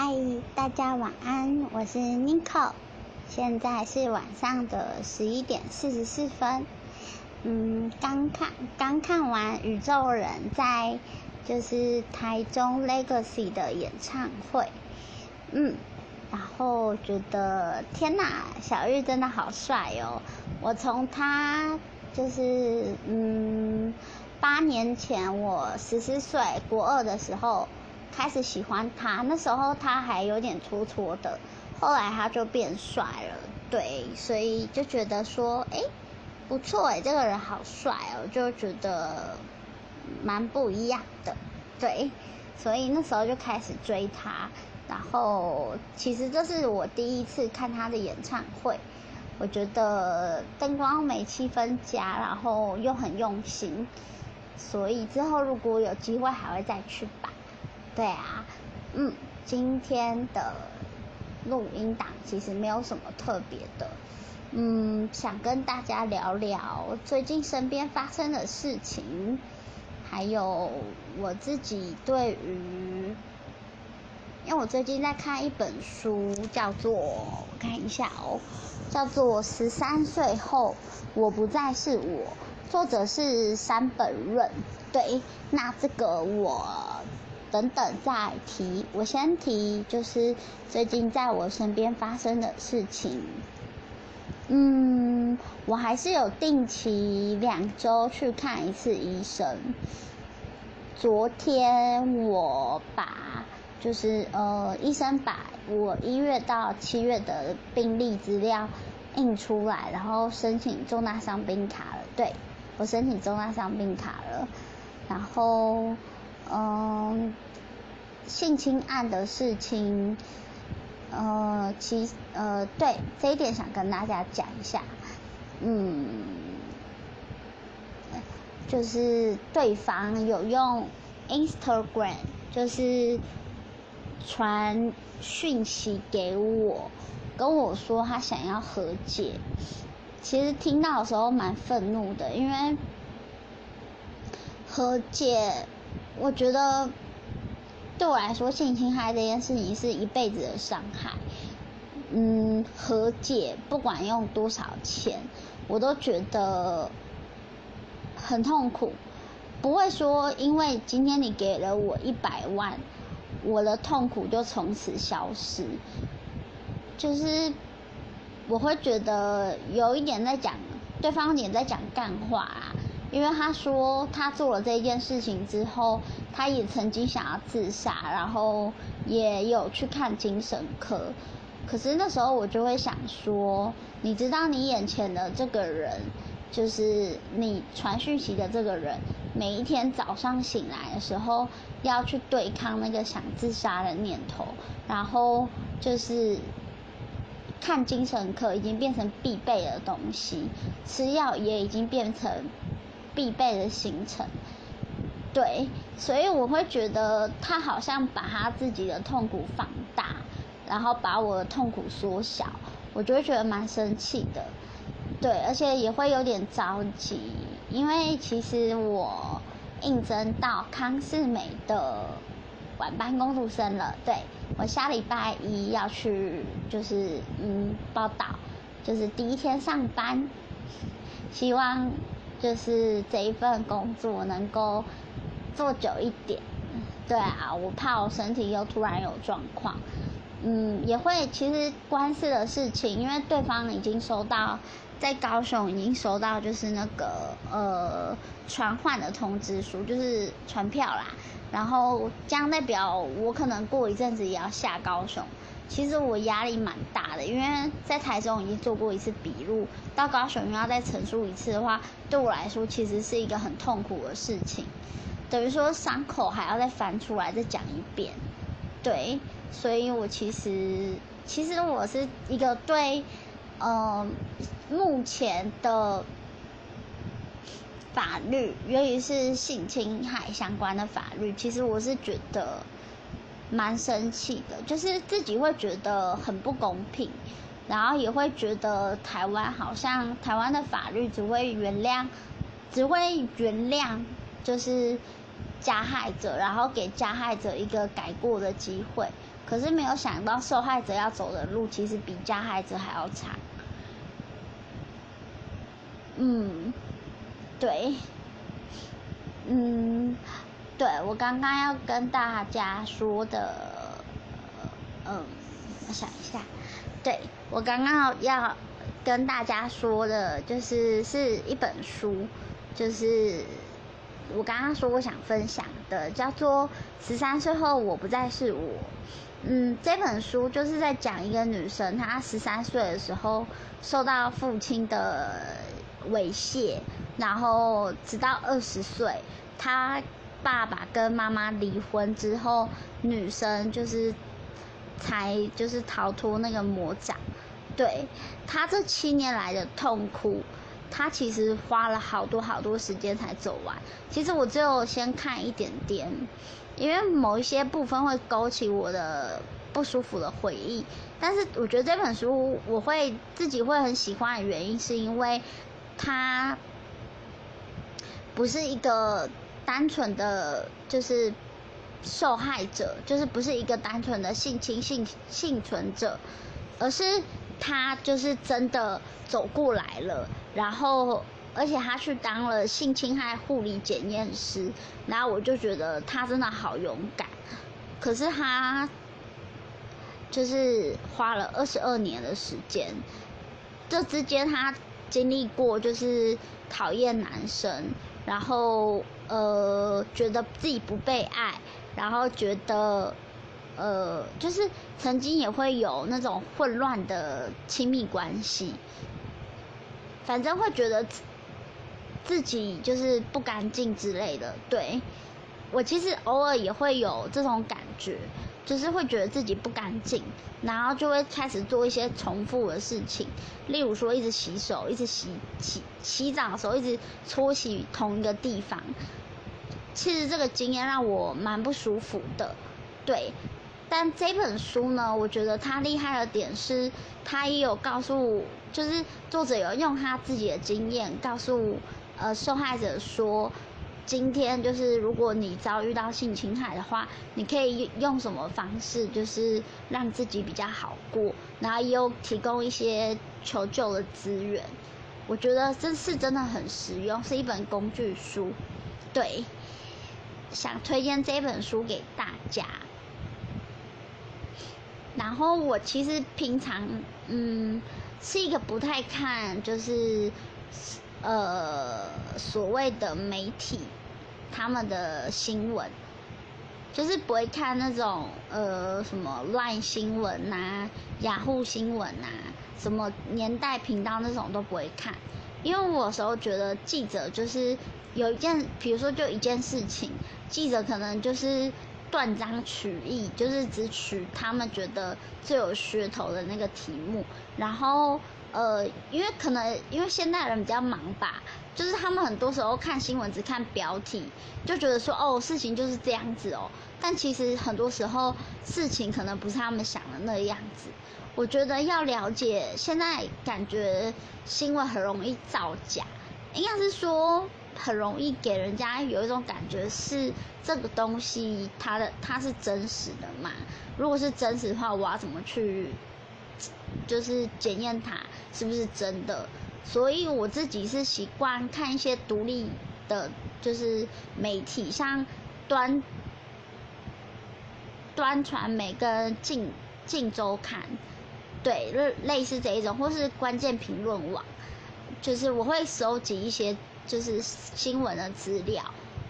嗨，大家晚安，我是 Nico，现在是晚上的十一点四十四分。嗯，刚看刚看完宇宙人在就是台中 Legacy 的演唱会，嗯，然后觉得天哪，小玉真的好帅哦！我从他就是嗯八年前我十四岁国二的时候。开始喜欢他，那时候他还有点戳戳的，后来他就变帅了，对，所以就觉得说，哎，不错哎，这个人好帅哦，就觉得蛮不一样的，对，所以那时候就开始追他，然后其实这是我第一次看他的演唱会，我觉得灯光美，气氛佳，然后又很用心，所以之后如果有机会还会再去。对啊，嗯，今天的录音档其实没有什么特别的，嗯，想跟大家聊聊最近身边发生的事情，还有我自己对于，因为我最近在看一本书，叫做我看一下哦，叫做《十三岁后我不再是我》，作者是山本润。对，那这个我。等等再提，我先提就是最近在我身边发生的事情。嗯，我还是有定期两周去看一次医生。昨天我把就是呃医生把我一月到七月的病历资料印出来，然后申请重大伤病卡了。对，我申请重大伤病卡了，然后。嗯，性侵案的事情，呃，其呃，对这一点想跟大家讲一下，嗯，就是对方有用 Instagram，就是传讯息给我，跟我说他想要和解。其实听到的时候蛮愤怒的，因为和解。我觉得对我来说，性侵害这件事情是一辈子的伤害。嗯，和解不管用多少钱，我都觉得很痛苦。不会说因为今天你给了我一百万，我的痛苦就从此消失。就是我会觉得有一点在讲对方也在讲干话啊。因为他说他做了这件事情之后，他也曾经想要自杀，然后也有去看精神科。可是那时候我就会想说，你知道你眼前的这个人，就是你传讯息的这个人，每一天早上醒来的时候要去对抗那个想自杀的念头，然后就是看精神科已经变成必备的东西，吃药也已经变成。必备的行程，对，所以我会觉得他好像把他自己的痛苦放大，然后把我的痛苦缩小，我就会觉得蛮生气的，对，而且也会有点着急，因为其实我应征到康世美的晚班工读生了，对我下礼拜一要去，就是嗯报道，就是第一天上班，希望。就是这一份工作能够做久一点，对啊，我怕我身体又突然有状况，嗯，也会其实官司的事情，因为对方已经收到在高雄已经收到就是那个呃传唤的通知书，就是传票啦，然后这样代表我可能过一阵子也要下高雄。其实我压力蛮大的，因为在台中已经做过一次笔录，到高雄又要再陈述一次的话，对我来说其实是一个很痛苦的事情，等于说伤口还要再翻出来再讲一遍，对，所以我其实其实我是一个对，嗯，目前的法律，尤其是性侵害相关的法律，其实我是觉得。蛮生气的，就是自己会觉得很不公平，然后也会觉得台湾好像台湾的法律只会原谅，只会原谅就是加害者，然后给加害者一个改过的机会。可是没有想到受害者要走的路其实比加害者还要长。嗯，对，嗯，对我刚刚要跟大家说的，嗯，我想一下，对我刚刚要跟大家说的，就是是一本书，就是我刚刚说我想分享的，叫做《十三岁后我不再是我》。嗯，这本书就是在讲一个女生，她十三岁的时候受到父亲的。猥亵，然后直到二十岁，她爸爸跟妈妈离婚之后，女生就是才就是逃脱那个魔掌。对他这七年来的痛苦，他其实花了好多好多时间才走完。其实我只有先看一点点，因为某一些部分会勾起我的不舒服的回忆。但是我觉得这本书我会自己会很喜欢的原因，是因为。他不是一个单纯的，就是受害者，就是不是一个单纯的性侵幸幸存者，而是他就是真的走过来了，然后而且他去当了性侵害护理检验师，然后我就觉得他真的好勇敢，可是他就是花了二十二年的时间，这之间他。经历过就是讨厌男生，然后呃觉得自己不被爱，然后觉得呃就是曾经也会有那种混乱的亲密关系，反正会觉得自己就是不干净之类的。对我其实偶尔也会有这种感觉。就是会觉得自己不干净，然后就会开始做一些重复的事情，例如说一直洗手，一直洗洗洗澡的时候一直搓洗同一个地方。其实这个经验让我蛮不舒服的，对。但这本书呢，我觉得它厉害的点是，它也有告诉，就是作者有用他自己的经验告诉呃受害者说。今天就是，如果你遭遇到性侵害的话，你可以用什么方式，就是让自己比较好过，然后又提供一些求救的资源。我觉得这是真的很实用，是一本工具书。对，想推荐这本书给大家。然后我其实平常嗯是一个不太看，就是呃所谓的媒体。他们的新闻，就是不会看那种呃什么乱新闻呐、雅虎新闻呐、什么年代频道那种都不会看，因为我有时候觉得记者就是有一件，比如说就一件事情，记者可能就是断章取义，就是只取他们觉得最有噱头的那个题目，然后呃，因为可能因为现代人比较忙吧。就是他们很多时候看新闻只看标题，就觉得说哦事情就是这样子哦，但其实很多时候事情可能不是他们想的那样子。我觉得要了解，现在感觉新闻很容易造假，应该是说很容易给人家有一种感觉是这个东西它的它是真实的嘛？如果是真实的话，我要怎么去就是检验它是不是真的？所以我自己是习惯看一些独立的，就是媒体，像端端传媒跟镜镜周刊，对，类类似这一种，或是关键评论网，就是我会收集一些就是新闻的资料，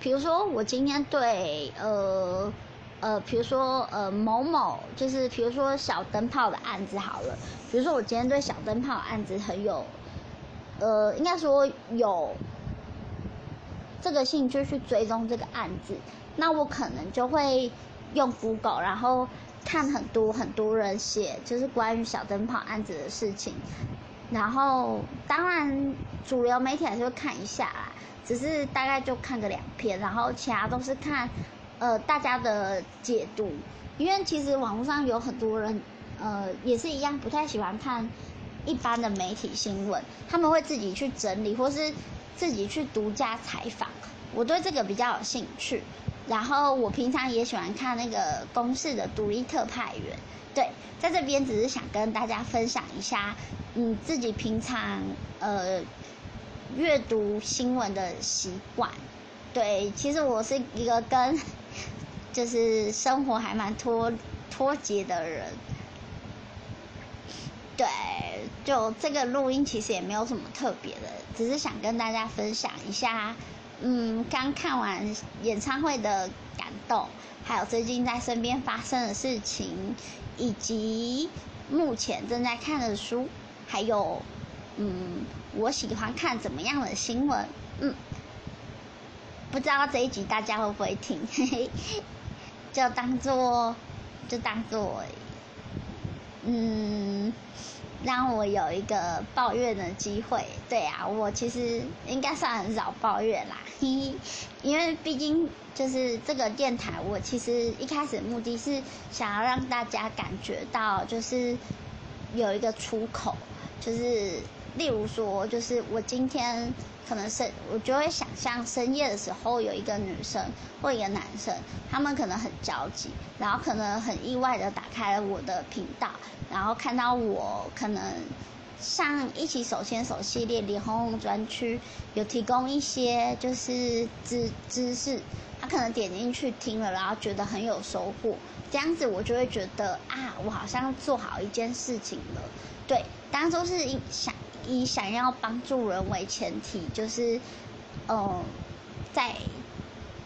比如说我今天对呃呃，比如说呃某某，就是比如说小灯泡的案子好了，比如说我今天对小灯泡案子很有。呃，应该说有这个兴趣去追踪这个案子，那我可能就会用 Google，然后看很多很多人写就是关于小灯泡案子的事情，然后当然主流媒体还是会看一下啦，只是大概就看个两篇，然后其他都是看呃大家的解读，因为其实网络上有很多人呃也是一样不太喜欢看。一般的媒体新闻，他们会自己去整理，或是自己去独家采访。我对这个比较有兴趣，然后我平常也喜欢看那个公式的独立特派员，对，在这边只是想跟大家分享一下，嗯，自己平常呃阅读新闻的习惯。对，其实我是一个跟就是生活还蛮脱脱节的人。对，就这个录音其实也没有什么特别的，只是想跟大家分享一下，嗯，刚看完演唱会的感动，还有最近在身边发生的事情，以及目前正在看的书，还有，嗯，我喜欢看怎么样的新闻，嗯，不知道这一集大家会不会听，嘿嘿，就当做，就当做。嗯，让我有一个抱怨的机会。对啊，我其实应该算很少抱怨啦，嘿嘿。因为毕竟就是这个电台，我其实一开始目的是想要让大家感觉到，就是有一个出口，就是例如说，就是我今天。可能是，我就会想象深夜的时候有一个女生或一个男生，他们可能很着急，然后可能很意外的打开了我的频道，然后看到我可能像一起手牵手系列脸红红专区有提供一些就是知知识，他可能点进去听了，然后觉得很有收获，这样子我就会觉得啊，我好像做好一件事情了，对，当初是想。以想要帮助人为前提，就是，嗯，在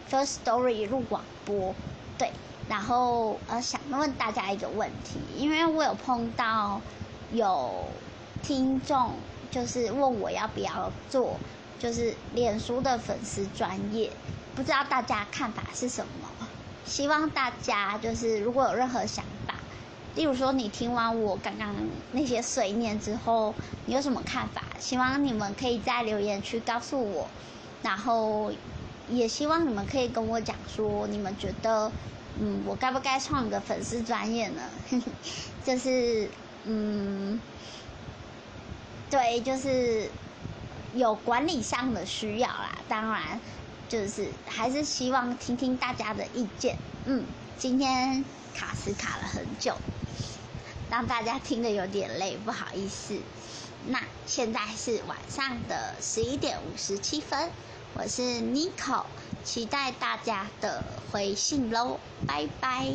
First Story 录广播，对，然后呃想问大家一个问题，因为我有碰到有听众就是问我要不要做，就是脸书的粉丝专业，不知道大家看法是什么？希望大家就是如果有任何想法。例如说，你听完我刚刚那些碎念之后，你有什么看法？希望你们可以在留言区告诉我，然后也希望你们可以跟我讲说，你们觉得，嗯，我该不该创个粉丝专业呢？就是，嗯，对，就是有管理上的需要啦。当然，就是还是希望听听大家的意见。嗯，今天卡时卡了很久。让大家听的有点累，不好意思。那现在是晚上的十一点五十七分，我是 Nico，期待大家的回信喽，拜拜。